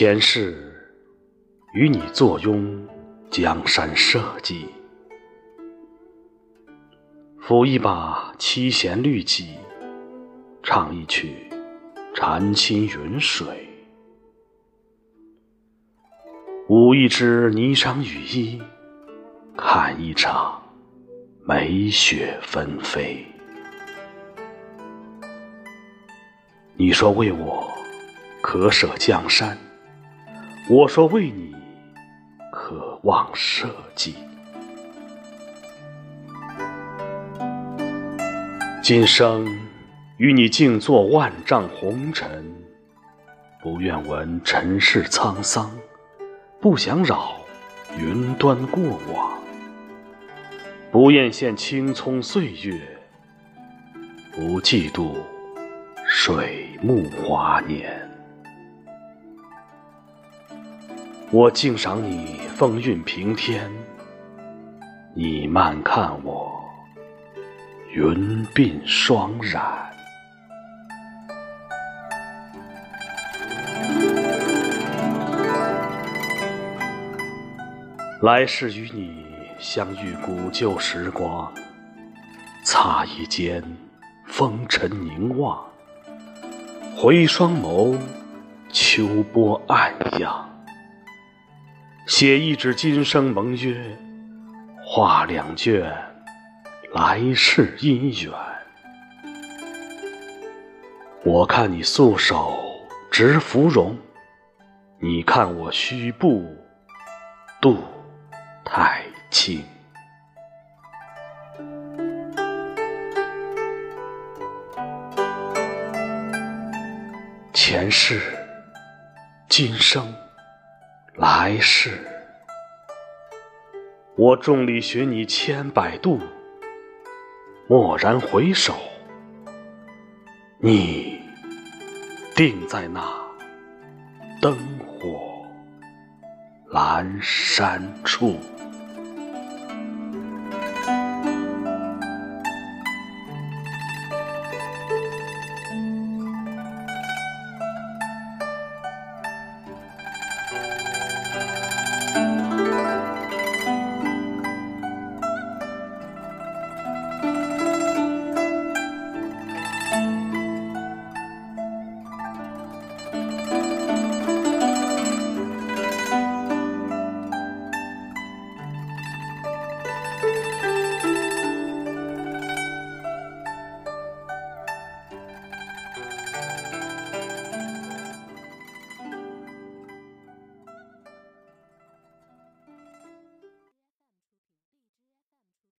前世与你坐拥江山社稷，抚一把七弦绿绮，唱一曲禅心云水，舞一支霓裳羽衣，看一场梅雪纷飞。你说为我可舍江山，我说为你渴望设计。今生与你静坐万丈红尘，不愿闻尘世沧桑，不想扰云端过往，不厌羡青葱岁月，不嫉妒。水木华年，我敬赏你风韵平添，你慢看我云鬓霜染。来世与你相遇古旧时光，擦一间风尘凝望。回双眸，秋波暗漾。写一纸今生盟约，画两卷来世姻缘。我看你素手执芙蓉，你看我虚步渡太清。前世、今生、来世，我众里寻你千百度，蓦然回首，你定在那灯火阑珊处。